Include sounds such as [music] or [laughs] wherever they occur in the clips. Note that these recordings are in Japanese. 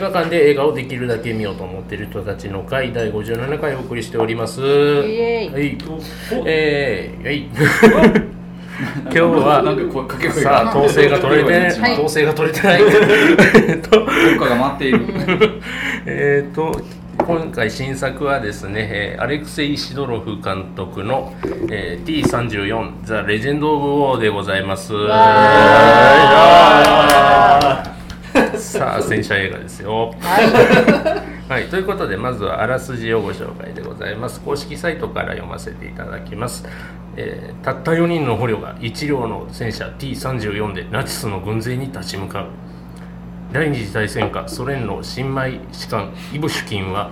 映画館で映画をできるだけ見ようと思っている人たちの会第57回お送りしております。イエーイ。はい。えー、はい。[laughs] 今日はなんか声かけ声さあが統制が取れて、はい。統制が取れてない。えっ [laughs] とどっかが待っている。[laughs] えー、と今回新作はですね、えーアレクセイ・シドロフ監督の、えー T34 ザ・レジェンド・オブ・ウォーでございますさあ戦車映画ですよ。はい、ということでまずはあらすじをご紹介でございます。公式サイトから読ませていただきます、えーたった4人の捕虜が一両の戦車 T34 でナチスの軍勢に立ち向かう。第二次大戦下ソ連の新米士官イブシュキンは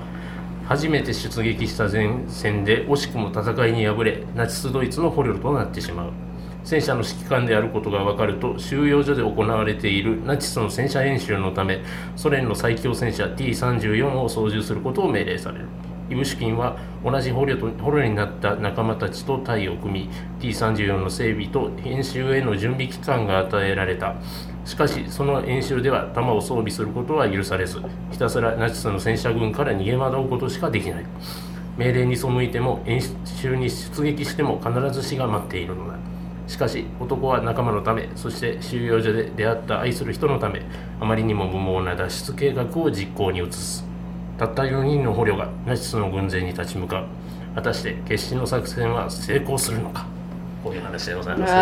初めて出撃した前線で惜しくも戦いに敗れナチスドイツの捕虜となってしまう戦車の指揮官であることが分かると収容所で行われているナチスの戦車演習のためソ連の最強戦車 T34 を操縦することを命令される。イブシュキンは同じ捕虜と捕虜になった仲間たちと隊を組み T34 の整備と演習への準備期間が与えられた。しかしその演習では弾を装備することは許されずひたすらナチスの戦車軍から逃げ惑うことしかできない。命令に背いても演習に出撃しても必ず死が待っているのだ。しかし男は仲間のためそして収容所で出会った愛する人のためあまりにも無謀な脱出計画を実行に移すたった4人の捕虜がナチスの軍勢に立ち向かう。果たして決死の作戦は成功するのか？こういう話でございますね。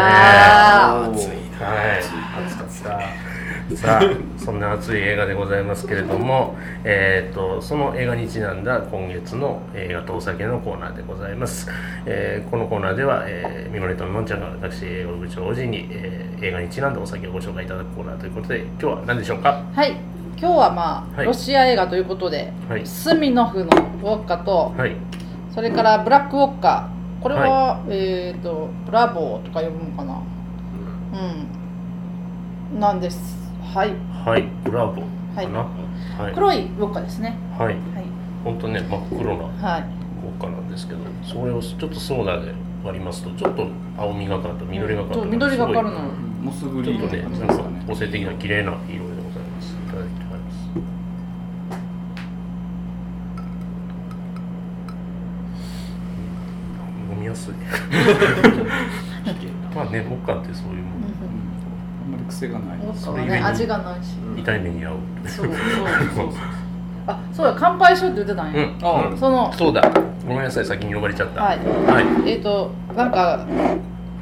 暑かった。さあ、そんな熱い映画でございますけれども、えー、とその映画にちなんだ今月の映画とお酒のコーナーでございます。えーこのコーナーでは、えー、ミノレとのんちゃんが私、映画部長王子に、えー映画にちなんだお酒をご紹介いただくコーナーということで、今日は何でしょうか？はい。今日はまあ、はい。ロシア映画ということで、はい。スミノフのウォッカとはい、それからブラックウォッカ。これは、えっ、とブラボーとか読むのかな？うん。なんですはい。はい、ブラボー。かな。はい、黒いウォッカですね。はい、はい。本当ね、真っ黒なはい。豪華なんですけど、それをちょっとソーダで割りますと、ちょっと青みがかった、緑がかった、緑がかるの。モスグちょっとね、リーンなんか個性的な綺麗な色でございます。いただきます。飲みやすい。[laughs] まあね、モッカってそういうもん。あん癖がない。それゆえに味がないし。痛い目に遭う。そうそうそう。そう [laughs] あそうや乾杯しようって言ってたんや、うん、そのそうだ。ごめんなさい、先に呼ばれちゃった。はい。はい。えっ、となんか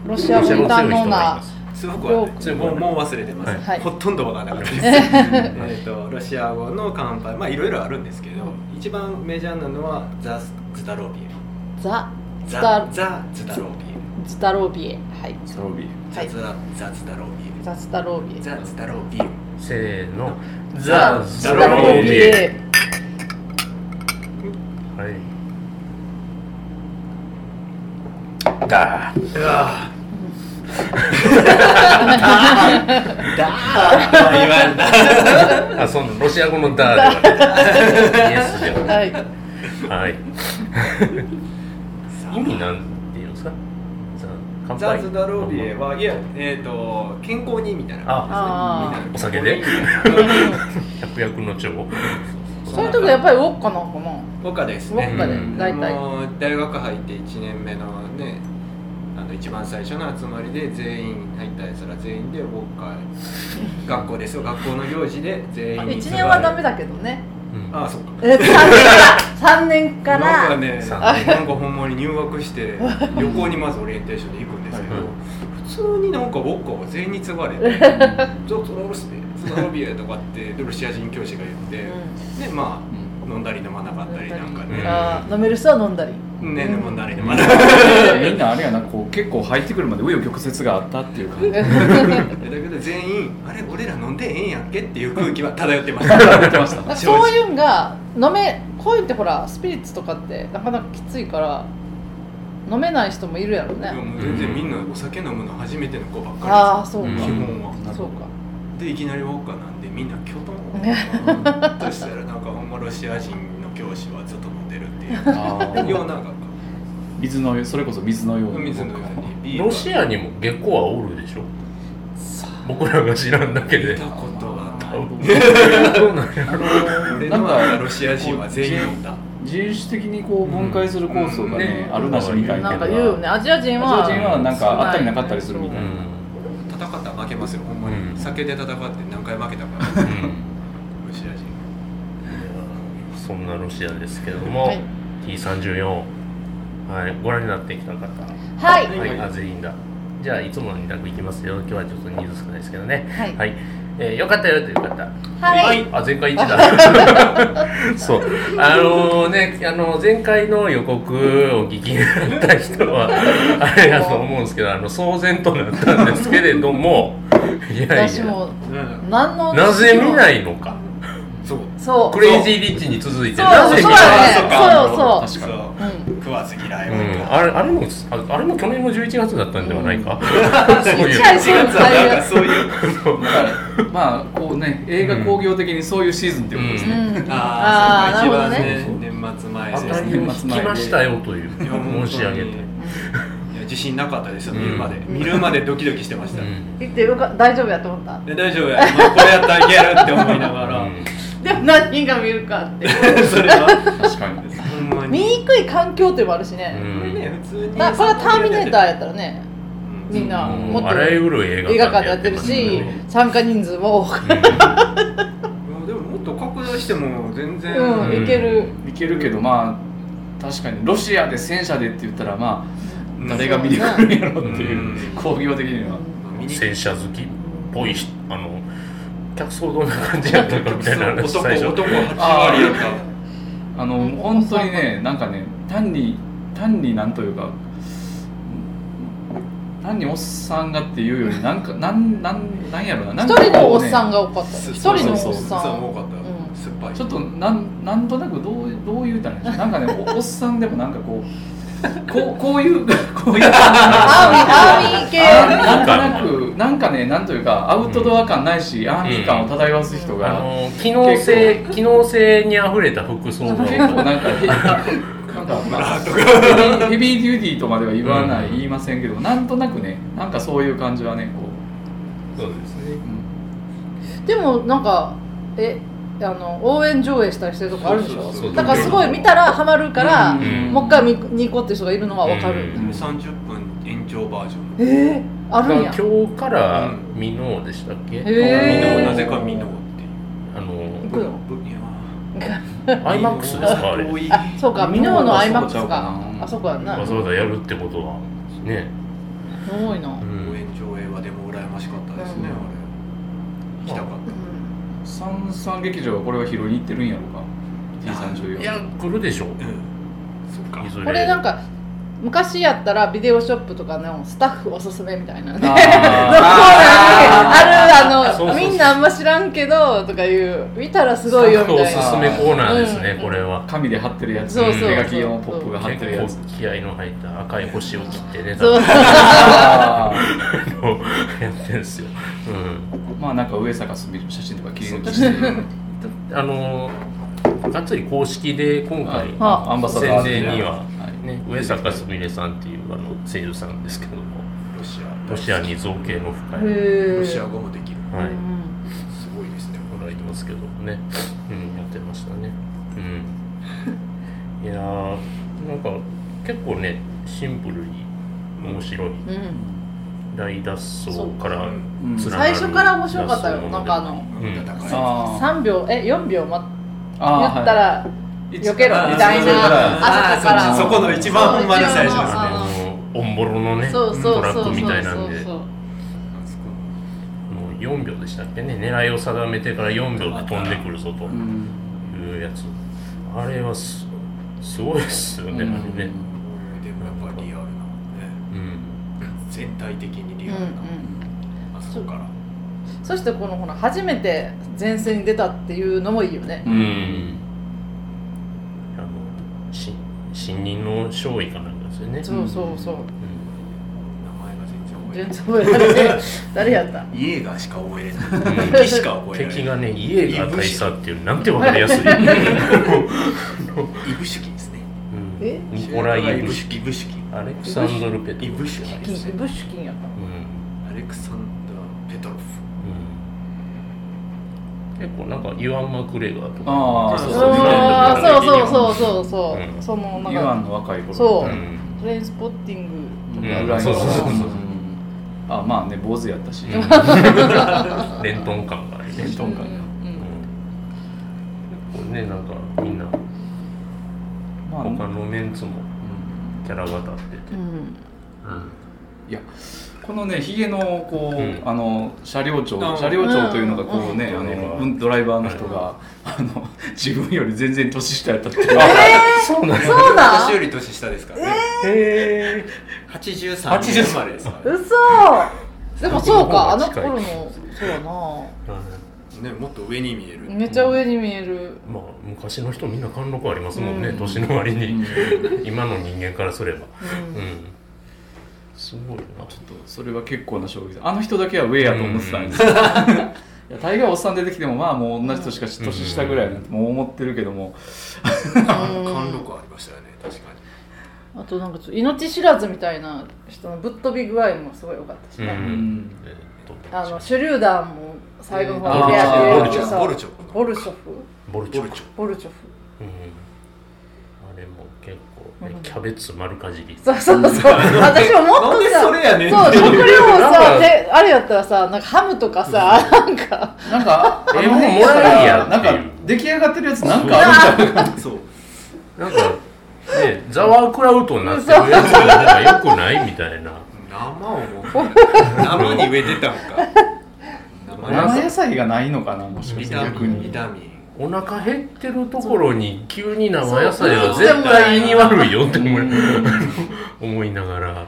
ロシア語に堪能なます。すごくもうもう忘れてます、はい。ほとんどわからなかったですえっとロシア語の乾杯。まあいろいろあるんですけど、一番メジャーなのはザ・ズタロービエ。ザ・ズザタ・ザ・ズタロービエ。ズタロービエ。はい。スロービーはいザ・ザ・ザ・ズタロービエザ・ズタロービエザ・ズタロービエせーの。ザ・ザ・ズタロービエ。エはい。だー。うわだー言わんだあ、そのロシア語のダーでは [laughs] イエスじゃん。はいはい。意味なん。ザ。ズタロービエはいやえっ、と健康にみたいなあ感じですお酒で？百薬の長。そういう時はやっぱりウォッカなのかな？僕です。ねウォッカでうん。大体。もう大学入って1年目のねあの一番最初の集まりで全員入ったやつら全員でウォッカ。へ学校ですよ。学校の行事で全員に1年はダメだけどね。うんああそっか。え3年から。3年かなんからねさなんかほんまに入学して旅行にまずオリエンテーションで行くんですけど、はい。普通になんかウォッカを全員に継がれて「ゾゾロスペゾロビエ」とかってロシア人教師が言って、でまあ飲んだり飲まなかったりなんかね、飲める人は飲んだり。ね飲んだり飲まなかったりみんなあれやなこう結構入ってくるまで紆余曲折があったっていう感じ。[laughs] だけど全員あれ俺ら飲んでええんやっけっていう空気は漂ってましたやってました。[laughs] そういうんが飲めこういうってほらスピリッツとかってなかなかきついから飲めない人もいるやろね。でも全然みんなお酒飲むの初めての子ばっかりああそうか、うん基本は。そうか。でいきなりウォッカなんでみんなキョトン。[laughs] としたらな。んかまロシア人の教師はずっと飲んでるっていうような学水のそれこそ水のように校水のようにビールロシアにも下戸はおるでしょ。僕らが知らんだけで。見たことはなろうどうなんかロシア人は全員飲んだ。自由主的にこう分解するコースがね、うん。あるなしみたいななんか言うよね。アジア人はアジア人はなんかあったりなかったりするみたいな、戦ったら負けますよほんまに、うん。酒で戦って何回負けたからうんロシア人そんなロシアですけれども、はい。T34 はいご覧になってきた方。はい。はい、あ全員だ。じゃあいつもの2択いきますよ。今日はちょっと人数少ないですけどね。はい。えーよかったよという方。はい。あ前回1だ。[laughs] そう。あのねあの前回の予告をお聞きになった人は [laughs] あれだと思うんですけどあの騒然となったんですけれども。[laughs] いやいや。私もうん何のなぜ見ないのかそう。クレイジーリッチに続いてそう。なぜそうそうか。そう確かに。う。ん食わず嫌いは、うん、あれあれもああれも去年の11月だったんではないか、[laughs] そういう。ちっちゃい4月はなんかそういう。まあこうね映画興行的にそういうシーズンっていうことですね、うん。[laughs] ああそうか一番あーなるね。年末前当たりですねを引きましたよという申し上げて、自信なかったですよ見るまで、うん見るまでドキドキしてました、うん。言ってよか大丈夫やと思った。で大丈夫や、まあこれやったらいけるって思いながら、でも何人が見るかって。[laughs] それは。確かにほんまに。見にくい環境ってもあるしね、うん。これね普通にだこれはターミネーターやったらねうん。みんなもっとあらゆる映画館でやってるしね参加人数も多く。[laughs] でももっと拡大しても全然、うんいける。いけるけどまあ確かにロシアで戦車でって言ったらまあ誰が見に来るんやろっていううん。興行的には。戦車好きっぽいしあの客層どんな感じやったかみたいな話男最初。男8割やった。あのうん本当にねなんかね単に単になんというか単におっさんがっていうよりなんかなんなんなんやろな。一か人のおっさんがが多かった。一人のおっさん。多かった、うん。酸っぱい。ちょっとなんなんとなくどうどういうたらいいんでしょう。なんかねおおっさんでもなんかこうこうこういう [laughs] こういう。アーミーアーミー系。なんとなくなんかねなんというかアウトドア感ないし、アーミー感を漂わす人が、あの機能性機能性にあふれた服装が結構なんかへ [laughs] なんか、まあ、ヘビーヘビーデューティーとまでは言わない、うん。言いませんけどなんとなくねなんかそういう感じはねこそうですね。う、うん。でもなんかえあの応援上映したりしてるとこあるでしょ？そうそうそう。だからすごい見たらハマるから、うん。もう一回見に行こうっていう人がいるのは分かる、うん。30分延長バージョン。えー、あるんや。今日からミノーでしたっけ、へー。ミノなぜかミノっていう。あの行くの？いやアイマックスですかあれ？あそうかミノーのミ IMAX ノーはそうちゃうかあそこやんな。わざわざやるってことはね、すごいな、ううんん。応援上映はでも羨ましかったですね、うん。あれ。行きたかった、三三劇場はこれは拾いに行ってるんやろうか。T34 いや来るでしょう。ん。そっか。これなんか昔やったらビデオショップとかのスタッフおすすめみたいな。ねのコー [laughs] ナーあるあのみんなあんま知らんけどとかいう見たらすごいよみたいな。おすすめコーナーですね、うん。これは。紙で貼ってるやつ。手書きのポップが貼ってるやつ。気合いの入った赤い星を切ってねそう。[laughs] やってるんですよ、うまあなんか上坂すみる写真とか切り抜きして。[laughs] あのがっつり公式で今回あアンバサダー宣伝には、はいね、上坂すみれさんっていうあの声優さんですけども。ロシア。ロシアに造形の深い、ロシア語もできる。はい、うんすごいですね。もらいますけどね、うん、やってましたね。うん、[laughs] いやー、なんか結構ね、シンプルに面白い。うん。大脱走から最初から面白かったよ。なんかあのうん戦いあー3秒え4秒待ったらい避けろみたいなあそこから。そそこの一番ほんまに最初ですね。ああのオンボロのね。そうそうトラそうそうックみたいなんで。そうそうもう4秒でしたっけね。狙いを定めてから4秒で飛んでくるぞと。うん。いうやつ。あれはすすごいですよね、あれね、でもやっぱりリアルなねうん、全体的にリアルな、うんうん。あそこから。そしてこのほら初めて前線に出たっていうのもいいよね。ううんんあのし新任の少尉かなんかですよね、そうそうそう。うん。名前が全然覚えられない。誰やったない。イエーガーしか覚えれない。敵しか覚えれない。敵がねイエーガー大佐っていうなんてわかりやすい、イブシュキンですね。うん。え？ニコライ・イブシイブシュキ。ンアレクサンドル・ペトイブシュキやった。うん。アレクサンダー・ペトロフ結構なんかユアン・マクレガーとか。あーそうそう。そうそう。そううそうそう、う。ん。そのなんユアンかの若い頃。そう。うん。トレインスポッティングぐらいのそうそうそうそう。あまあね坊主やったし、うん。[laughs] 連トン感がありね連トン感うん。結構ねなんかみんなまあ他のメンツもキャラが立ってて。うん。うん。いやこのねヒゲのこう、うん。あの車両長あ車両長というのがこうね、うん。あのうん。うんドライバーの人が、あの [laughs] 自分より全然年下やったっていう。そうなんそうなん？私より年下ですからね。へ83年生まれですからね嘘。でもそうかあの頃のそうやな。ねもっと上に見える。めっちゃ上に見える。まあ昔の人みんな貫禄ありますもんね、うん。年の割に、うん。今の人間からすれば。うん。うんすごいな。ちょっとそれは結構な衝撃であの人だけは上やと思ってたんです。よ、[laughs] いや大概おっさん出てきてもまあもう同じ人しか年下ぐらいなんてもう思ってるけども、貫禄ありましたよね確かにあとなんかちょっと命知らずみたいな人のぶっ飛び具合もすごい良かったしうんね、あの手榴弾も最後の方でやボルチョってボルチョボルショフボルチョボルチョボルチョフキャベツ丸かじり。そうそうそう。私ももっとさそれやねんそう食料をさであれやったらさなんかハムとかさなんか。なんかえもうもらいやなんか出来上がってるやつなんかあるんちゃうそう。なんかねザワークラウトになってるやつがよくないみたいな。生を生に植えてたんか。生生野菜がないのかなもしかしてビタミン逆に。ビタミンお腹減ってるところに急に生野菜は絶対胃に悪いよって思い思いながら。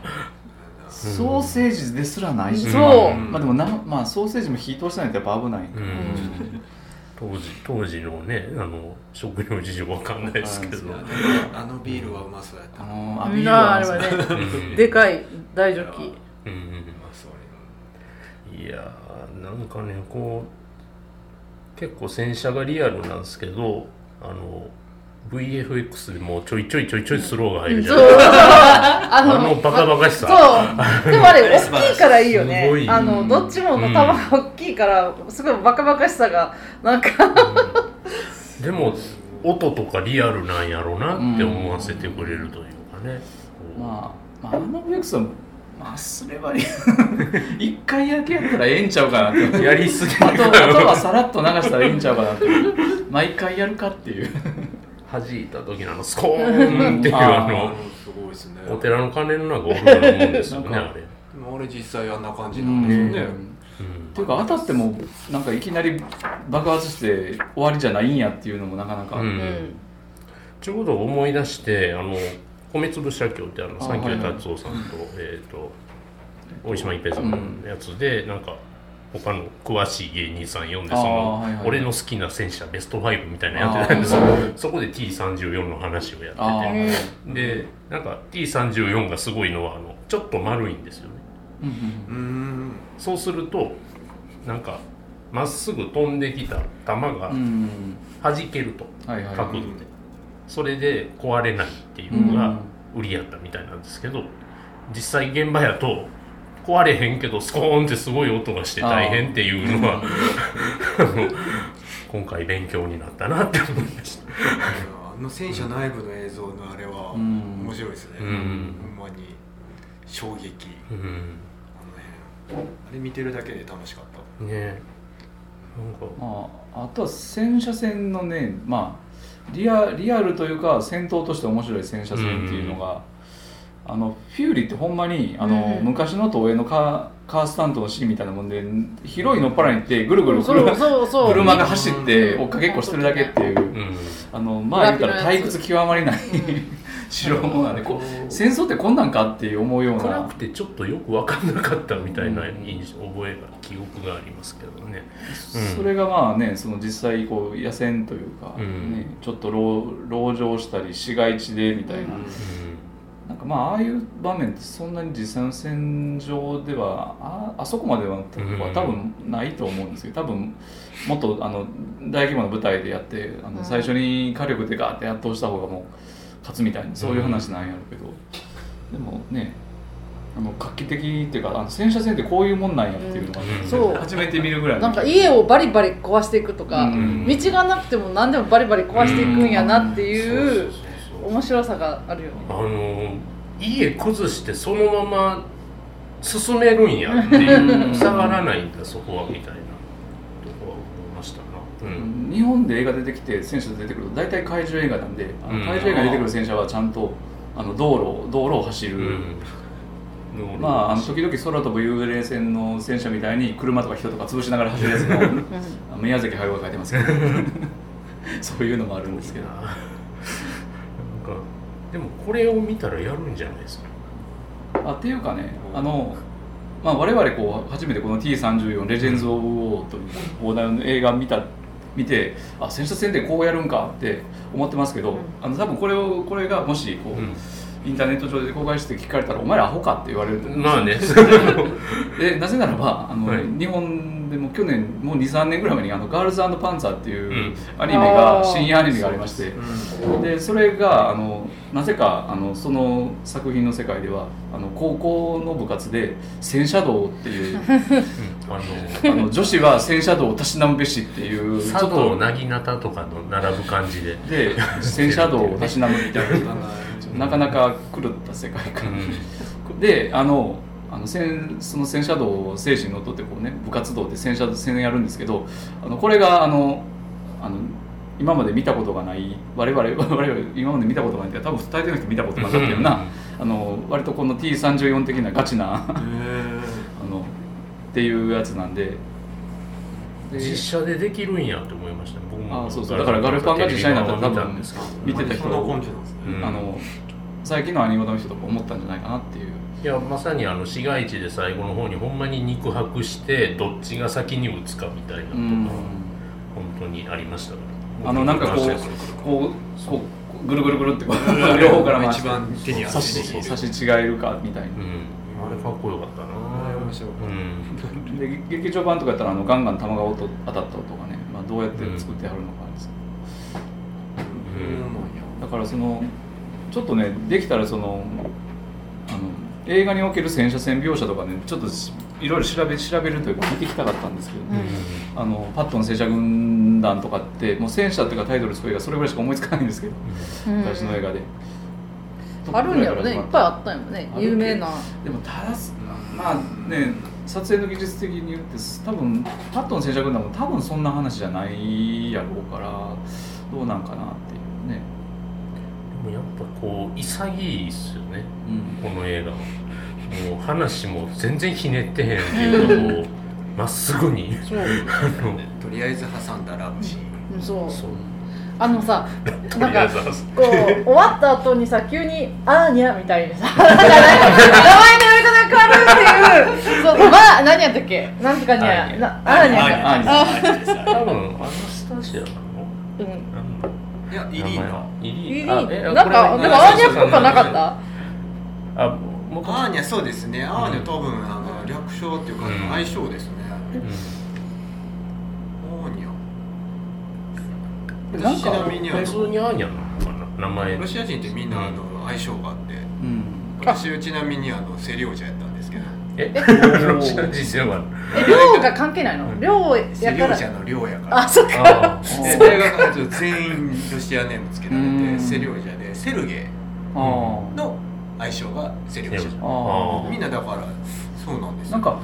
ソーセージですらないし、そう。まあでもな、まあ、ソーセージも火通してないとやっぱ危ないうん。当時当時のねあの食料事情わかんないですけど、あのビールはうまそうやった。あなのアビールみんなあれははねうんでかい大ジョッキ。うんうまそういやーなんかねこう結構戦車がリアルなんですけどあの VFX でもちょいちょいちょいちょいスローが入るじゃそうないですか。ああのバカバカしさ。そう。でもあれ [laughs] 大きいからいいよね。あのどっちもの玉が大きいからすごいバカバカしさがなんか。うん。でも音とかリアルなんやろうなって思わせてくれるというかね、こうまあ、まあ、あの VX はまあすればいい一回だけやったらええんちゃうかなって。やりすぎあとあとはさらっと流したらいいんちゃうかなって。毎回やるかっていう。弾いた時のあのスコーンっていうああのすごいですね。お寺の鐘の中おるようなもんですよねなんかあれ、でも俺実際あんな感じうなんですよね、うん。っていうか当たってもなん。かいきなり爆発して終わりじゃないん。やっていうのもなかなか、うん。うん。ちょうど思い出してあの米粒社協ってあのあ三木はいはい達夫さんと,、えー、と大島一平さんのやつで、なんか他の詳しい芸人さん呼んでその、俺の好きな戦車ベスト5みたいなのやってたんですよ。あー。そこで T34 の話をやあってーてでなんか T34 がすごいのはあのちょっと丸いんですよね。うんそうするとなんかまっすぐ飛んできた弾がうん弾けると、はいはい。角度でそれで壊れないっていうのが売りやったみたいなんですけど実際現場やと壊れへんけどスコーンってすごい音がして大変っていうのは [laughs] あの今回勉強になったなって思いました。あの戦車内部の映像のあれはうん。面白いですね、うん。ほんまに。衝撃。うん。あの辺。あれ見てるだけで楽しかった。ね。なんか。まあ、あとは戦車戦のね、まあ、リアリアルというか戦闘として面白い戦車戦っていうのが、あのフューリーってほんまにあの、うん昔の東映のカーカースタントのシーンみたいなもんで広いのっぱらに行ってぐるぐる車そうそう。車が走って追っかけっこしてるだけっていう、うんあのまあ言ったら退屈極まりない城もなんでこう戦争ってこんなんかって思うような。暗くてちょっとよく分かんなかったみたいな印象覚えが記憶がありますけどね、うん。それがまあねその実際こう野戦というか、うん。ね、ちょっと籠籠城したり市街地でみたいな、うん。なんかまあああいう場面ってそんなに実際の戦場ではああそこまではうん。多分ないと思うんですけど多分もっとあの大規模な舞台でやってあのうん。最初に火力でガーって圧倒した方がもう勝つみたいなそういう話なんやろうけど、でもねあの画期的っていうかあの戦車戦ってこういうもんなんやっていうのが、ねうん。そう。初めて見るぐらいの。なんか家をバリバリ壊していくとか、うん。道がなくても何でもバリバリ壊していくんやなっていう。面白さがあるよね。あの家崩してそのまま進めるんやっていう [laughs] 下がらないんだそこはみたいなとこは思いましたな。うん日本で映画出てきて戦車出てくると大体怪獣映画なんであのうん。怪獣映画に出てくる戦車はちゃんとあの道路道路を走る、うん。まあ、あの時々空飛ぶ幽霊船の戦車みたいに車とか人とか潰しながら走るやつのあ宮崎駿が書いてますけど。[laughs] そういうのもあるんですけど。なんかでもこれを見たらやるんじゃないですか？あっていうかねあの、まあ、我々こう初めてこの T34 レジェンズ・オブ・ウォーという放題の映画見た見てあ戦車戦でこうやるんかって思ってますけど、うん。あの多分これをこれがもしこう、うん。インターネット上で公開して聞かれたら「お前らアホか?」って言われると思うんですよ。まあね。[laughs] でなぜならばあの、はい。日本でも去年もう23年ぐらい前にあの「ガールズパンツァー」っていううん。アニメが、あー。深夜アニメがありましてうん。でそれがあのなぜかあのその作品の世界ではあの高校の部活で戦車道っていうあ [laughs] あの女子は戦車道をたしなむべしっていうのちょっ佐藤となぎなたとかの並ぶ感じで。で戦車道をたしなむみたいな [laughs] なかなか狂った世界観、であのあの戦その戦車道を精神にのっとってこうね部活動で戦車戦やるんですけどあのこれがあのあの今まで見たことがない我々 [laughs] 我々今まで見たことがないって多分大抵の人見たことなかったようなあの割とこの T34 的なガチな [laughs] あのっていうやつなんで。で実写でできるんやって思いましたね僕も。あそうそう。だからガルパンが実写になったら多分見てた人そんな感じなんですね。うんあの最近のアニメの人とか思ったんじゃないかなっていう。いやまさにあの市街地で最後の方にほんまに肉薄してどっちが先に打つかみたいなとかうん。本当にありましたからあのなんかこうこうこうぐるぐるぐるってこう両方から一番手に差し差し違えるかみたいな。うん。あれかっこよかったな。面白かったうん。で劇場版とかやったらあのガンガン弾が音当たった音がね、まあ、どうやって作ってはるのかですうん。だからそのちょっとねできたらそのあの映画における戦車戦描写とかねちょっとしいろいろ調べ調べるというか見てきたかったんですけど、あのパットの戦車軍団とかってもう戦車っていうかタイトルつく映画それぐらいしか思いつかないんですけどうん。昔の映画で、あるんやろね。いっぱいあったんやもんね。有名な。でもただまあね撮影の技術的に言って多分パットの戦車軍団も多分そんな話じゃないやろうからどうなんかなっていうね、でもやっぱこう潔いっすよね。うん、この映画。はもう話も全然ひねってへんっていうのをまっすぐに。そう。あのとりあえず挟んだラブシー。ンうんそう。そう。あのさとなんかこう終わった後にさ急に「あーにゃ」みたいにさ [laughs] 名前の呼び方が変わるっていう。そうまあ何やったっけ？なんとかにゃ。あーにゃ。多分アいやイリーナイリーナなんかでもアーニャっぽくなかった？あもともとアーニャそうですね。アーニャ多分あの略称っていうかうん。相性ですね。うんアーニャ。なん。かちなみにあ普通のにアーニャなの名前。ロシア人ってみんなあの相性があって。うん。私ちなみにあのセリオジャやったんえロシア人ではえ量が関係ないの？うん。量セやから。リオジャの量やから。あそっか。大学全員ロシアネームつけられうん。てセリオジャでセルゲの相性がセリオジャ。ああ。みんなだからそうなんですよ。なんか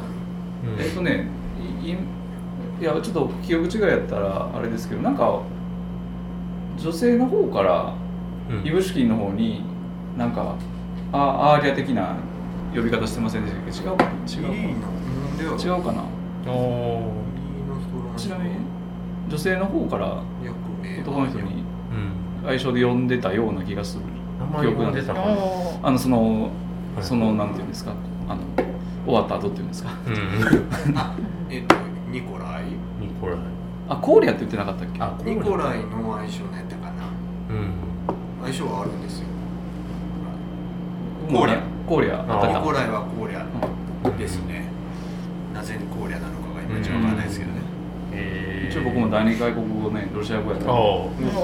うん。えっとねいやちょっと記憶違いやったらあれですけどなんか女性の方からうん。イブシュキンの方になんかあアーリア的な呼び方してませんでしたっけ？違うか違う違うかな？ちなみに女性の方から男の人にうん。相性で呼んでたような気がする。名前呼んでたかなおー。あのそのはい。そのなんていうんですか？あの終わった後っていうんですか？うん。[laughs] あえっとニコライ？ニコライ。あコーリアって言ってなかったっけ？あニコライの相性なんやったかな。うん。相性はあるんですよコーリアコーリアあったあニか。コライはコーリャですね。なぜコーリャなのかがいまいちわからないですけどね。え一応僕も第二外国語ねロシア語やったらあ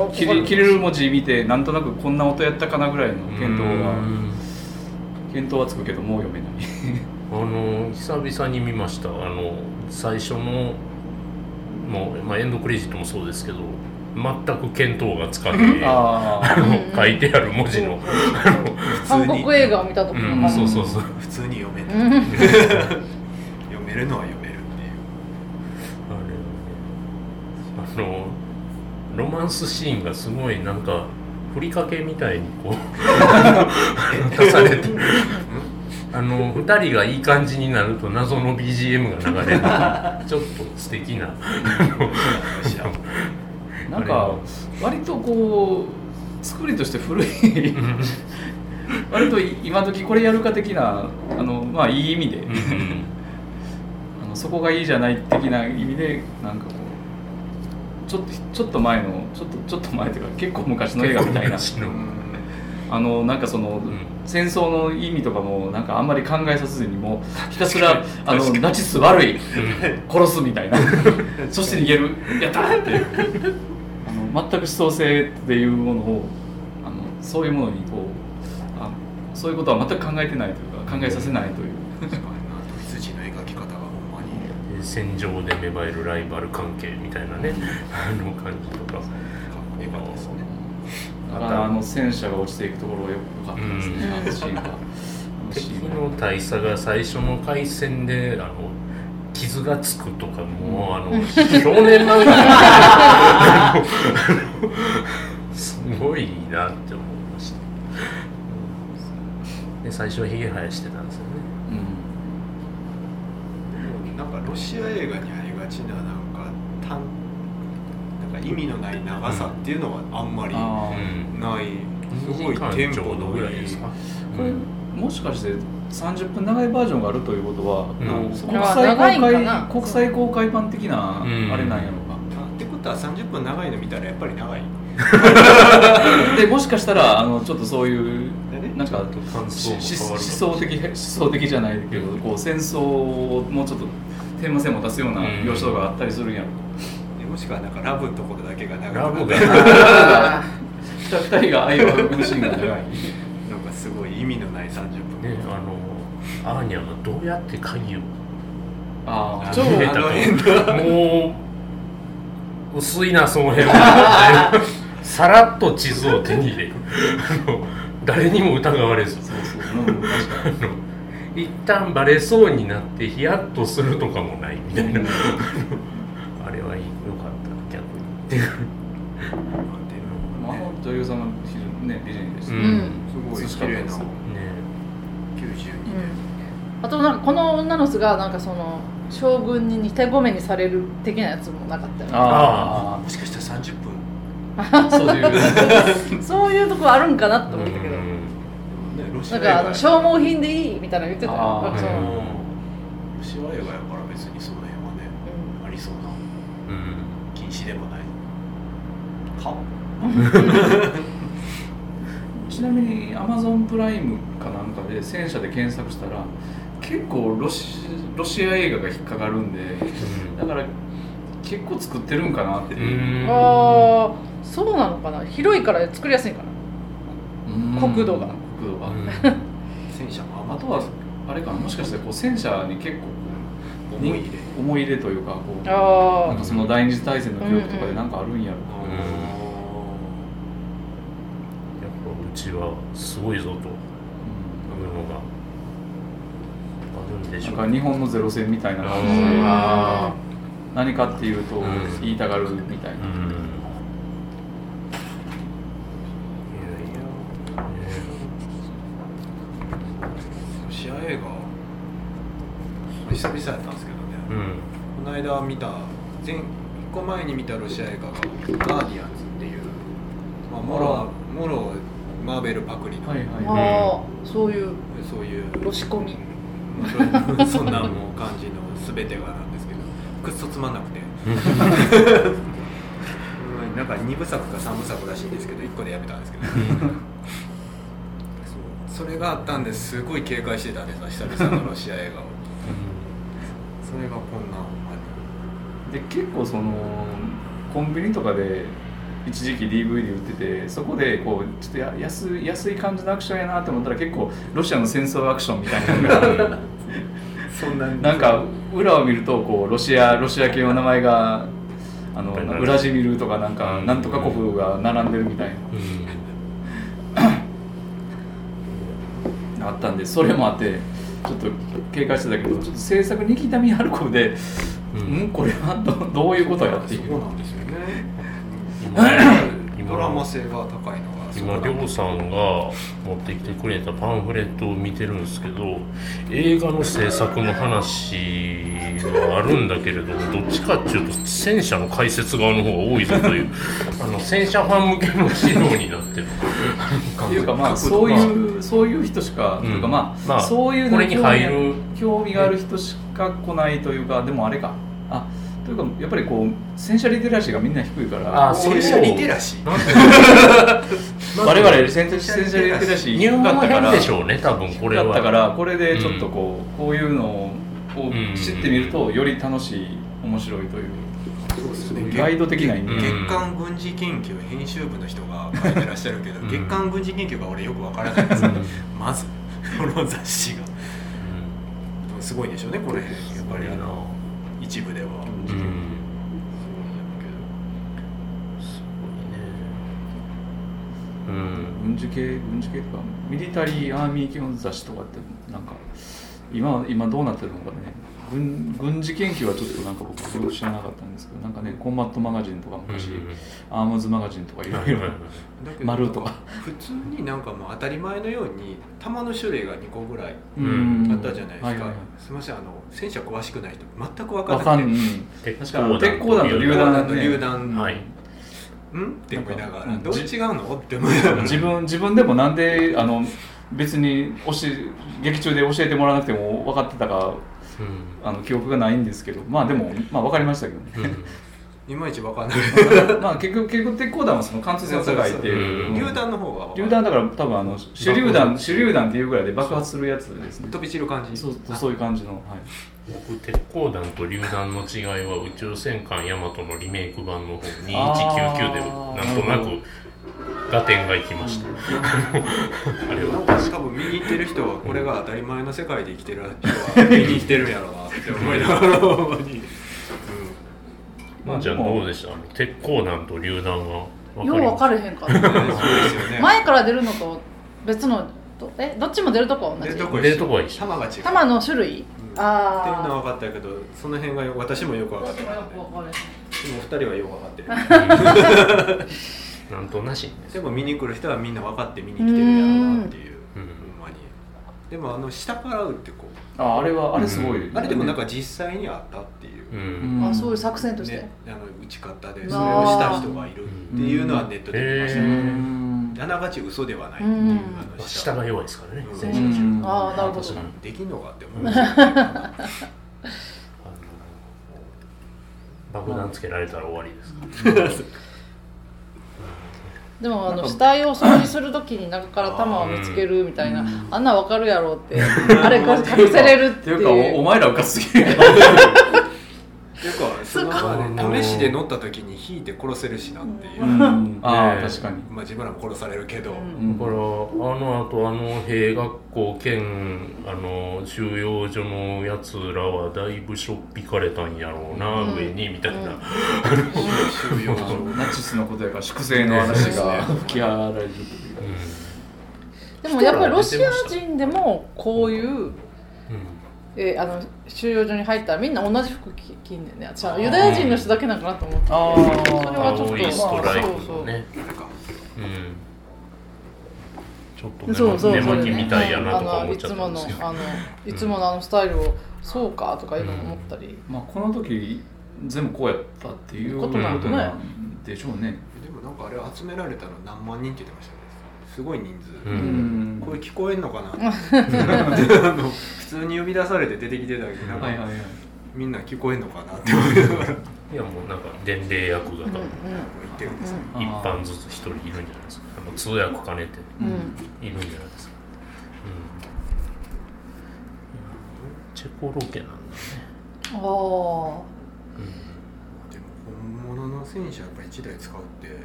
うん切り切れる文字見てなんとなくこんな音やったかなぐらいの見当がうん。見当はつくけどもう読めない。あの久々に見ました。あの最初のもう、まあ、エンドクレジットもそうですけど全く見当がつかないああの書いてある文字の。あの韓国映画を見た時のうん、そうそうそう。普通に読めうん。ない読めるのは読めるっていう。あれあのロマンスシーンがすごいなんかふりかけみたいにこう出されて [laughs] あの2人がいい感じになると謎の BGM が流れる。ちょっと素敵な [laughs] なんか割とこう作りとして古い割と今時これやるか的なあのまあいい意味で、あのそこがいいじゃない的な意味でなんかこうちょっとちょっと前のちょっとちょっと前というか結構昔の映画みたいな。あのなんかその、ん。戦争の意味とかもなんかあんまり考えさせずにもうひたすらあのナチス悪い殺すみたいな。[laughs] そして逃げる。やったーって全く思想性っていうものをあのそういうものにこうあそういうことは全く考えてないというか考えさせないという。[laughs] 戦場で芽生えるライバル関係みたいなねあの感じとか。だからあの戦車が落ちていくところがよかったですね、うん。あのシーンが。あの敵の大佐が最初の回戦であの傷がつくとかもうあの少年漫画すごいなって思いました。で最初はひげ生やしてたんですよね。うんなんかロシア映画にありがちななんか単なんか意味のない長さっていうのはあんまりない、すごい2時間テンポのいい。らいですか？これもしかして30分長いバージョンがあるということは、うん。国際公開国際公開版的なあうん。れなんやろか、あってことは30分長いの見たらやっぱり長い。[laughs] でもしかしたらあのちょっとそういうなんか思想的思想的じゃないけどこう戦争をもうちょっとテーマ性持たすような描写とかあったりするんやろ。でもしくはなんかラブのところだけが長いラブがあ [laughs] 二人が愛を育むシーンが長い味のない30分。ねあのアーニャがどうやって鍵をああ超決めたあの辺かもう薄いなその辺は。[laughs] さらっと地図を手に入れる。あの誰にも疑われず。そうそう。うん確かに。あの一旦バレそうになってヒヤッとするとかもないみたいな。あれはいいよかった逆に。[laughs] っていうまあ女優さんが非常にね美人でしたね、うん。すごい綺麗な。92ね年あとなんかこの女の人がなんかその将軍に似てごめにされる的なやつもなかったよね。あもしかしたら30分。あ [laughs] そういう。[laughs] そういうとこあるんかなって思ったけど、うん。ねロシなんかあの消耗品でいいみたいなの言ってた。よロシア映画やから別にその辺はねありそうな。うん。禁止でもない。か。[laughs] ちなみに Amazon プライムかなんかで戦車で検索したら結構ロシロシア映画が引っかかるんでだから結構作ってるんかなってういう、ん。ああそうなのかな？広いから作りやすいかな？うん。国土が。国土が、うん。戦車もあとはあれかな？もしかしてこう戦車に結構思い入れ思い入れというかこうなあんかその第二次大戦の記憶とかでなんかあるんやろか、やっぱうちはすごいぞというのがあるんでしょうなんか日本のゼロ戦みたいな感じで何かっていうとうん。言いたがるみたいな、うん。ロシア映画久々やったんですけどね、うん。この間見た前1個前に見たロシア映画が「ガーディアンズ」っていう、まあ、もろもろマーベルパクリの、はいーはい。そういうそういう。ロシコミそ [laughs] そんなもう感じの全てがなんですけどくっそつまんなくて。うん。なんか2部作か3部作らしいんですけど1個でやめたんですけど。そう。それがあったんです。ごい警戒してたんです久々のロシア映画をそれがこんなで結構そのコンビニとかで一時期 DVD 売っててそこでこうちょっとや安い安い感じのアクションやなって思ったら結構ロシアの戦争アクションみたいなのがそんななんか裏を見るとこうロシアロシア系の名前があのウラジミルとかなんかうん。なんとか国が並んでるみたいな。あったんでそれもあってちょっと警戒してたけどちょっと制作ニキタミハルコフで、ううん。ん、これはどどういうことやっていう。そうなんですよ [clears throat] ドラマ性が高いのが。今りょうさんが持ってきてくれたパンフレットを見てるんですけど映画の制作の話はあるんだけれどどっちかっていうと戦車の解説側の方が多いぞという [laughs] あの戦車ファン向けの資料になってる。っていうかまあそういうそういう人しか、うんというかまあ、まあそういうのこれに入る。興味がある人しか来ないというかでもあれか。あというかやっぱりこう戦車リテラシーがみんな低いから。あこういう戦車リテラシー。我々戦車戦車リテラシー入門低かったから。編でしょうね多分これは。だったからこれでちょっとこう、こういうのをん知ってみるとより楽しい面白いという。そうですね。ガイド的な月刊軍事研究編集部の人が書いてらっしゃるけど、うん。月刊軍事研究が俺よくわからないんですよ、まずこの雑誌が。すごいんでしょうねこれ。やっぱりあの一部では、うん、うん、すごいね。うん。軍事系軍事系とかミリタリーアーミー系の雑誌とかってなんか今今どうなってるのかね軍軍事研究はちょっとなんか僕すごく知らなかったんですけどなんかねコンバットマガジンとか昔、うんアームズマガジンとかいろいろ丸とか。普通になんかもう当たり前のように弾の種類が2個ぐらいうん。あったじゃないですか、はいはいはい。すみませんあの戦車詳しくない人全く分かんなくて。確鉄かに鉄鋼弾と榴榴弾弾とね。榴弾、はい。ん？って思いながら、うんどう違うの？って思いながら。自分自分でもなんであの別に教え劇中で教えてもらわなくても分かってたかうんあの記憶がないんですけどまあでも、まあ、分かりましたけどね、いまいち分かんない。まあ結局結局鉄鋼弾はその貫通性が高いっていう。うん。榴弾の方が榴弾だから多分あの手榴弾手榴弾っていうぐらいで爆発するやつですね。飛び散る感じ。そうそういう感じの、はい、僕鉄鋼弾と榴弾の違いは宇宙戦艦ヤマトのリメイク版の方2199でなんとなく合点がいきました。あれは。多分見に行ってる人はこれが当たり前の世界で生きてる人は見に行ってるんやろうなって思いながら。ほん。まに、まあじゃあどうでした？鉄鋼弾と榴弾は分よう分かるれへんかった。うん、そうですよね。前から出るのと別のとえどっちも出るとこは同じ？出るとこ出るとこは一緒。弾が違う。弾の種類、うん。あっていうのはあ分かったけどその辺がよ私もよく分かってない。私もよく分かれへん。でも二人はよく分かってる [laughs] なんとなしにでも見に来る人はみんな分かって見に来てるやろうなっていう。うん。ほん。まにでもあの下から撃ってこうああれはあれすごい、あれでもなん。か実際にあったっていうあそういう作戦として、ね、あの打ち方でうん。それをした人がいるっていうのはネットで見ましたあながち嘘ではないっていううん。下が弱いですからねうん。戦車中うん。ああなるほどできん。のかって思いましたね爆弾つけられたら終わりですかでもあの死体を掃除するときに中から弾を見つけるみたいなあんなん分かるやろって [laughs] あれ隠せれるっってていいううかおお前らうかすぎるそのまあね。試しで乗った時に引いて殺せるしなっていう、うん。ああ確かに。まあ自分らも殺されるけど、うん。だからあの後あの兵学校兼あの収容所のやつらはだいぶしょっぴかれたんやろうな、うん上にみたいな、うん。収容所ナチスのことやから粛清の話が。吹き荒れるというでもやっぱりロシア人でもこういう、うんえーあの収容所に入ったらみんな同じ服着着んね。んね私はユダヤ人の人だけなんかなと思ってあそれはちょっとまあそうプそうのねあれかう。ん。ちょっとねそうそう寝それね巻きみたいやなとかあの思っちゃっいつものたんですけど。あのいつものあのスタイルをそうかとかいうのも思ったり、まあこの時全部こうやったっていうことなんでしょうね。でもなんかあれ集められたの何万人って言ってましたねすごい人数、ううん。んこれ聞こえんのかな？[laughs] あの普通に呼び出されて出てきてたけどはいはいはい。みんな聞こえんのかな？って思いながら言いやもうなんか伝令役が多分うんってるんですよ、うん。一班ずつ一人いるんじゃないですか。あの通訳兼ねて。うん。うんいるんじゃないですか。うん。チェコロケなんだね。ああうん。でも本物の戦車やっぱり1台使うって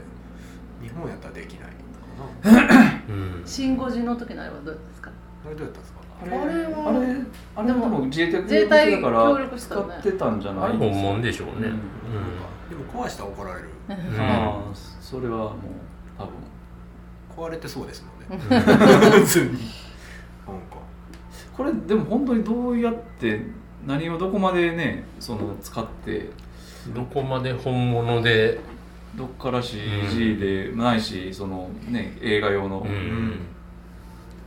日本やったらできないのかなうん。シン・ゴジの時のあれはどうですか？あれどうやったんですか？あれあれあれでも自衛隊自衛隊だから協力した使ってたんじゃなあれいですか本物でしょうね、うん。でも壊したら怒られる。うんああそれはもう多分。[laughs] 壊れてそうですもんね。普通に。なんか。これでも本当にどうやって何をどこまでねその使って。どこまで本物で、どっから CG でないし、そのね映画用の、うっん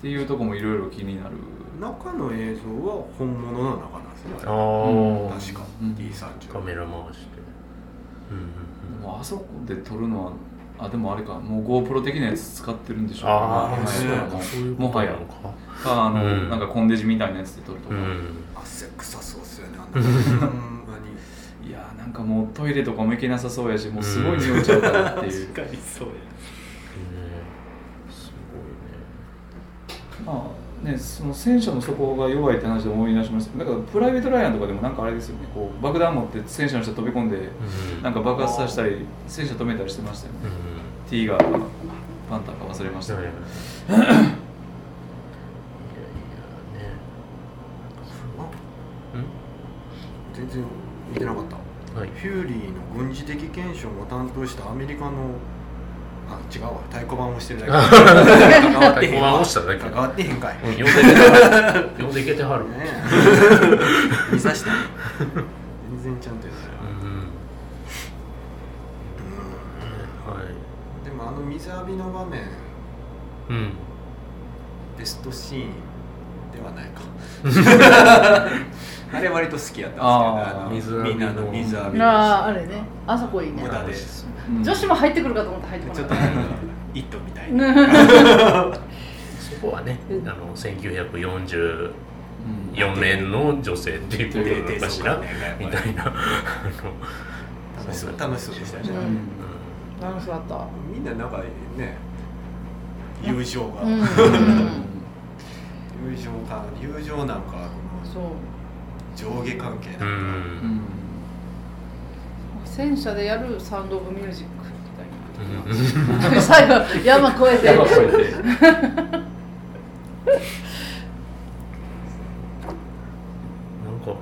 ていうとこもいろいろ気になる。中の映像は本物の中なんですねああ、確か。うん D30 カメラ回して、うんでもあそこで撮るのはあでもあれか。もう GoPro 的なやつ使ってるんでしょうああ、はいもはや。かかあの、うんなんかコンデジみたいなやつで撮るとか、うん。汗臭そうっすよねあんな [laughs] なんかもうトイレとかも行けなさそうやしもうすごい匂いちゃうからっていう、確かにそうや。ねすまあねその戦車の底が弱いって話で思い出しました。だからプライベート・ライアンとかでもなんかあれですよね。こう爆弾持って戦車の下飛び込んでなんか爆発させたり戦車止めたりしてましたよね、う T がパンターか忘れました。けど、全然見てなかった。うんはい。フューリーの軍事的検証を担当したアメリカのあ違うわ。太鼓判をしてるだけ。[laughs] 関わってへん太鼓判わ押しただけ。関わってへんかい、うん。呼んででけてはる。ねえ。[laughs] 見さした全然ちゃんとやる。はい。でもあの水浴びの場面。うん。ベストシーンではないか。[laughs] あれ割と好きやったんですけどあーあの水浴びの。みんなの水浴びあああれね。あそこいいね。無駄でうん女子も入ってくるかと思ったら入ってこなかっちょっとなんか「イット!」みたいな。[laughs] そこはねあの1944うん年の女性っていうことなのかしら？みたいな。楽しそう。楽しそうでしたね、うん。うん。楽しかった。みんななんかね友情が、うん。うん友情か友情なんかこそうの上下関係なんか、うんうん戦車でやるサウンド・オブ・ミュージックうんみたいな最後山越えて山越えて。なんか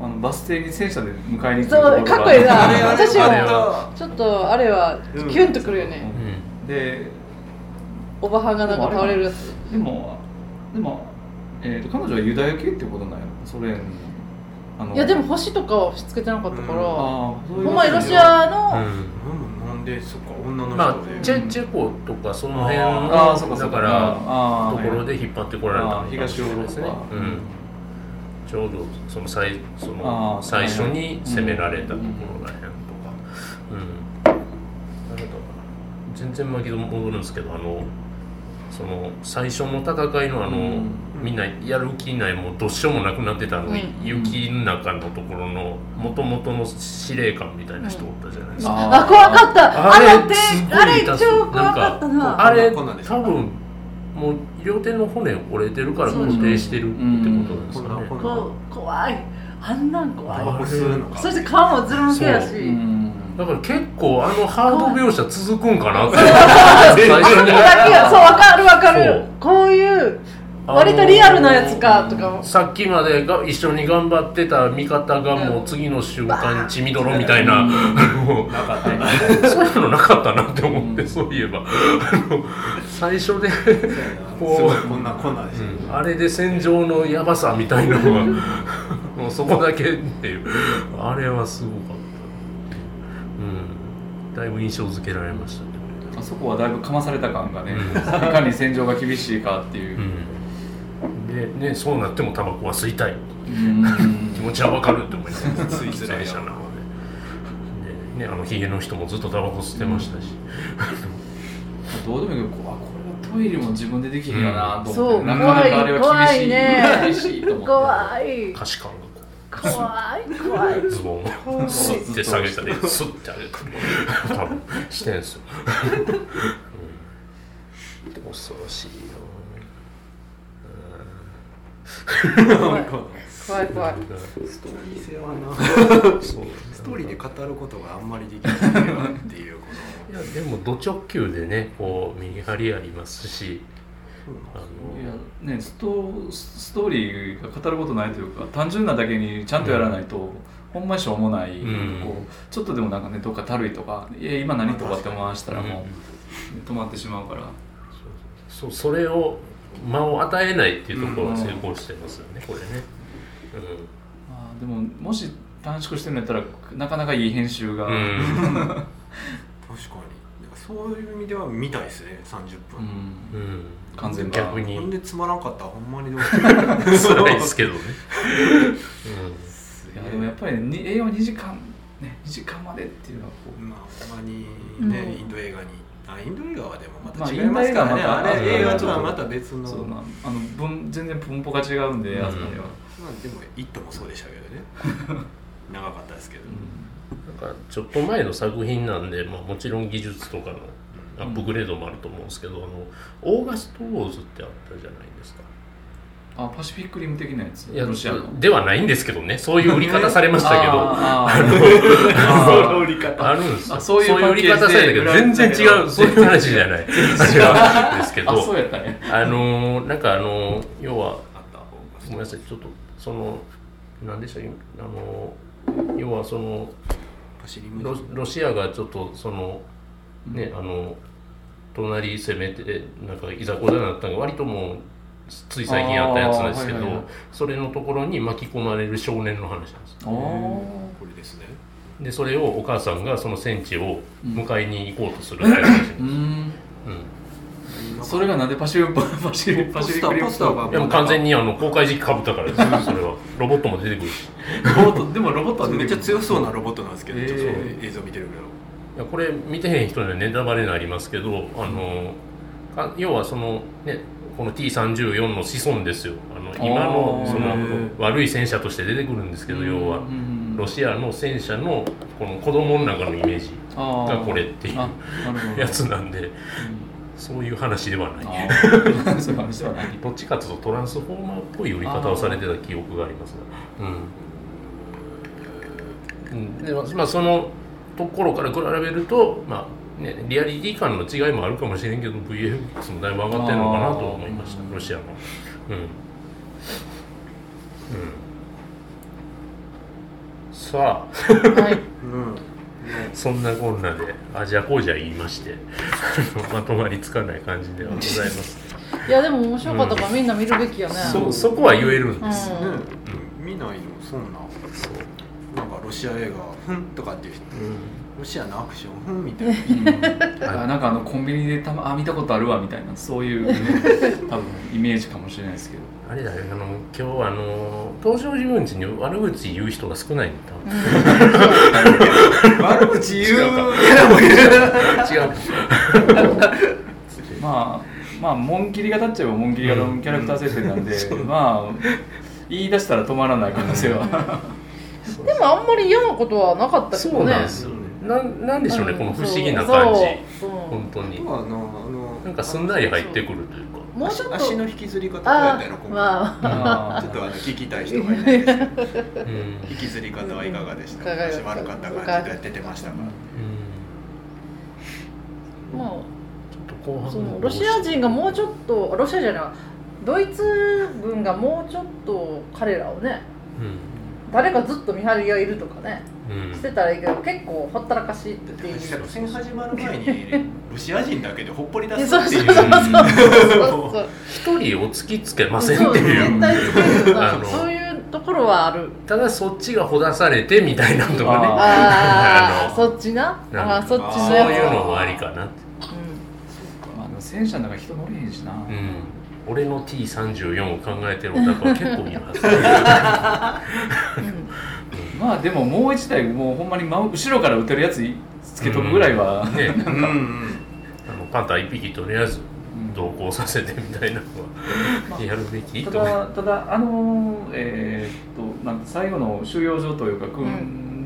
あのバス停に戦車で迎えに来るそうかっこいいな私はちょっとあれはキュンとくるよね、うん。でおばはんがなんか倒れるやつ。でもでも、えー、と彼女はユダヤ系ってことなんや。ソ連あのいやでも星とかは押し付けてなかったから、ああそういうほんまにロシアの、なん。なんでそっか女の人で、まあチェチェコとかその辺あのだからところで引っ張ってこられた東ヨーロッパ。うん。ちょうどその最そあのー最初に攻められたところらへんとか。うん。なるほど。全然巻き戻るんですけどあのその最初の戦いのあの、うん。みんなやる気ないもうどうしようもなくなってたのに、うん。雪の中のところのもともとの司令官みたいな人おったじゃないですか、ああ怖かった。ああれの手すごいあれ超怖かったな。あれ多分もう両手の骨折れてるから固定してるってことなんですかね、怖い。あんなん怖い。そして顔もずるむけやしだから結構あのハード描写続くんかなって。最最初にだけがそう [laughs] わかるわかる。こういうあのー割とリアルなやつかとかも。さっきまでが一緒に頑張ってた味方がもう次の瞬間血みどろみたいな、あのなかったねそういうのなかったなって思って、そういえば。あの最初で、こうこんなこんなんでしうん。あれで戦場のやばさみたいなのは [laughs] もうそこだけっていう。あれはすごかった。うんだいぶ印象付けられましたね。あそこはだいぶかまされた感がね、うん。いかに戦場が厳しいかっていう、うん、でねそうなってもタバコは吸いたい。うん。気持ちはわかるって思います吸いづらいなのででねあのヒゲの人もずっとタバコ吸ってましたし、どうでもいいけどあこれはトイレも自分でできるよなと思って、そうなかなかあれは怖厳しい。いね。[laughs] 厳しいと思って。怖い。歌詞感が怖い怖い。ズボンをスッて下げたりスッて上げたり多分してんすよ、うん、恐ろしいよ。怖い怖い。怖いストーリー性はなそうストーリーで語ることがあんまりできない。なってい。うこい。やでもド直球でねこうメリハリありますしあいやのねストストーリーが語ることないというか単純なだけにちゃんとやらないと、ほんまにしょうもない、うん。こうちょっとでもなんかねどっかたるいとか「いや今何?」とかって回したらもう、止まってしまうから。そうそれを間を与えないっていうところが成功してますよね、これね。まあでももし短縮してるんやったらなかなかいい編集が、うん。う [laughs] ん確かに。そういう意味では見たいですね30分、うん。うん完全に。逆ほんにでつまらんかった？らほんまにどう？ですけどね。いやでもやっぱりに映画は2時間ね2時間までっていうのはこう。まあほんまにね、うん。インド映画にあインド映画はでもままあた違いますからね、またあれ映画とはうんまた別の、そうなあの分全然文法が違うんで、うん。あそこでは、まあでも「イット!」もそうでしたけどね。[laughs] 長かったですけど、なんかちょっと前の作品なんで、まあ、もちろん技術とかのアップグレードもあると思うんですけど、あのオーガスト・ウォーズってあったじゃないですか。あパシフィックリム的なやつ？いやロシアの？ではないんですけどね。そういう売り方されましたけど。[laughs] あの [laughs] あり方あるんですよ。あそういう売り方されたけど全然違うそういう話じゃない。話。なんですけど。あそうやったね。あのなんかあの要はあった方ごめんなさいちょっとその何でしたっけ？あの要はそのロシアがちょっとそのねあの隣攻めてなんかいざこざになったのが割ともうつい最近あったやつなんですけど、はいはいはい。それのところに巻き込まれる少年の話なんですこれですね。でそれをお母さんがその戦地を迎えに行こうとするっていう話なんです、うん。うん。それがなんでパシフィ [laughs] パシフィパシフィックリムポスターがいやもう完全にあの公開時期かぶったからですよ。[laughs] それは。ロボットも出てくるし。ロボットでもロボットは出めっちゃ強そうなロボットなんですけど、えー。ちょっと映像見てるいやこれ見てへん人にはネタバレになりますけどあのか要はそのねこの T34 の子孫ですよ。あの今のその悪い戦車として出てくるんですけど要はうんロシアの戦車のこの子供の中のイメージがこれっていうやつなんで [laughs] そういう話ではない。どっちかというとトランスフォーマーっぽい売り方をされてた記憶がありますが。うん、うん、でまあそのところから比べるとまあねリアリティ感の違いもあるかもしれんけど VFX もだいぶ上がってるのかなと思いましたロシアのうん、うん、さあ。はい。うん。そんなこんなであじゃあこうじゃ言いまして [laughs] まとまりつかない感じではございます。いやでも面白かったからみんな見るべきよね。そそこは言えるんです、うん。ね、見ないのそんな。そうなんかロシア映画「ふん」とかっていう人うんロシアのアクション「ふん」みたいな。[laughs] あなんかあのコンビニでたまあ見たことあるわみたいなそういう [laughs] 多分イメージかもしれないですけど。あれだよあの今日あの登場人物に悪口言う人が少ないの多分。[laughs] 悪口言う違うまあまあ紋切りが立っちゃえば紋切りがのキャラクター設定なんで、まあ言い出したら止まらない可能性は、でもあんまり嫌なことはなかったけそどね。うなんですよね。なんなんでしょうね、うん。この不思議な感じ。そう。う。ん本当に。あのあのなんかすんなり入ってくるというか。もうちょっと。足の引きずり方とかやあったの今回。まあ。あちょっとあの聞きたい人がいないですけどうん、引きずり方はいかがでしたいか悪かった感じで出てましたからうん、まちょっと後あ半そのロシア人がもうちょっとロシアじゃないドイツ軍がもうちょっと彼らをね誰かずっと見張りがいるとかねうん、うんしてたらいいけど結構ほったらかしっていう。作戦始まる前にロシア人だけでほっぽり出すっていう。一人を突きつけませんっていう。そういうところはあるただそっちがほだされてみたいなのとかねああのそっちなああそっちそういうのもありかなってまあ、でも戦車の中人乗れへんしな、うん俺の T34 を考えてるオタクは結構いるはず。うん。[laughs] まあでももう一台もうほんまに真後ろから撃てるやつつけとくぐらいは、ね。うんうん。あのパンタ1匹とりあえず同行させてみたいなのはやるべき？ただただあのえーっとなんか最後の収容所というか訓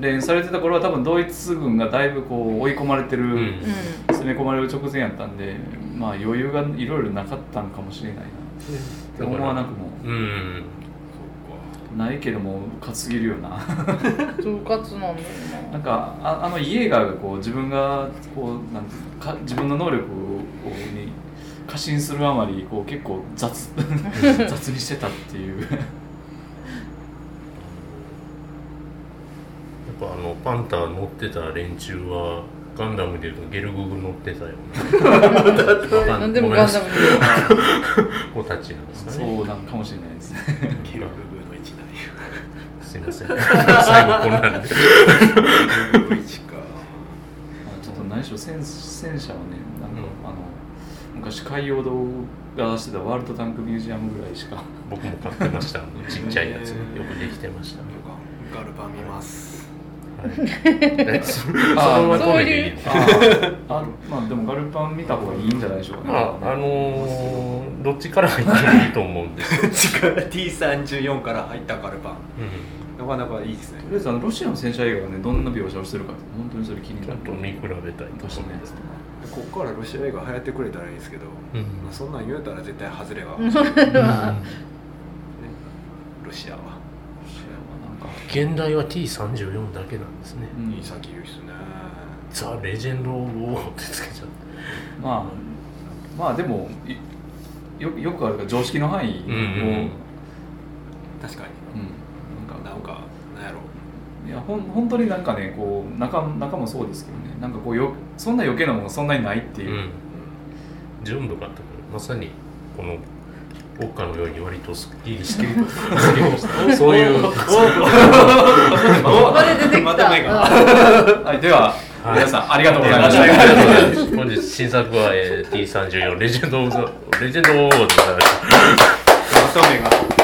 練されてた頃は多分ドイツ軍がだいぶこう追い込まれてる、うん。うん攻め込まれる直前やったんでまあ余裕がいろいろなかったんかもしれないな。って思わなくも。うん。ないけども担ぎるよな。統括なんだよなんかああのイエーガーがこう自分がこうなんか自分の能力をに過信するあまりこう結構雑 [laughs] 雑にしてたっていうやっぱあのパンター乗ってた連中はガンダムでいうとゲルググ乗ってたよね。なんでもガンダムに。子たちなんですかそねうなんかもしれないですね。ケルググの一代すい。ません最後こんなんで。ケルググ一かまあちょっと何しろ戦戦車はねなんか、うんあの昔海洋堂が出してたワールドタンクミュージアムぐらいしか。僕も買ってました。ちっちゃいやつ。よくできてました。ガルパン見ます。はいえそ [laughs] そのまま止めていい。ですああまあでもガルパン見た方がいいんじゃないでしょうかね、まああのーどっちから入ってもいいと思うんですよ、[laughs] 力 T34 から入ったガルパン。うなかなかいいですねとりあえずあのロシアの戦車映画がねどんな描写をしてるかって本当にそれ気になる。ょっと見比べたいと思います。こっからロシア映画流行ってくれたらいいんですけど、うん。まあ、そんなん言うたら絶対外れは、ロシアは現代は T34 だけなんですね、うんいい先言うっすね。ザ・レジェンド・オブ・ウォーってつけちゃって。まあまあでもいよよくある常識の範囲を、うんうん。確かに。うん。なんかなんかなんやろ。いやほん本当になんかねこう中中もそうですけどね。なんかこうよそんな余計なものそんなにないっていう。う、ん。全部があったからまさにこのウォッカのように割とすっきりしてるそういう。出てきた。はい、では、はい。皆さんありがとうございました、本日新作は、えー、T34 レジェンド・オブ・ザ・レジェンド・オブ・ウォーでございました。まとめが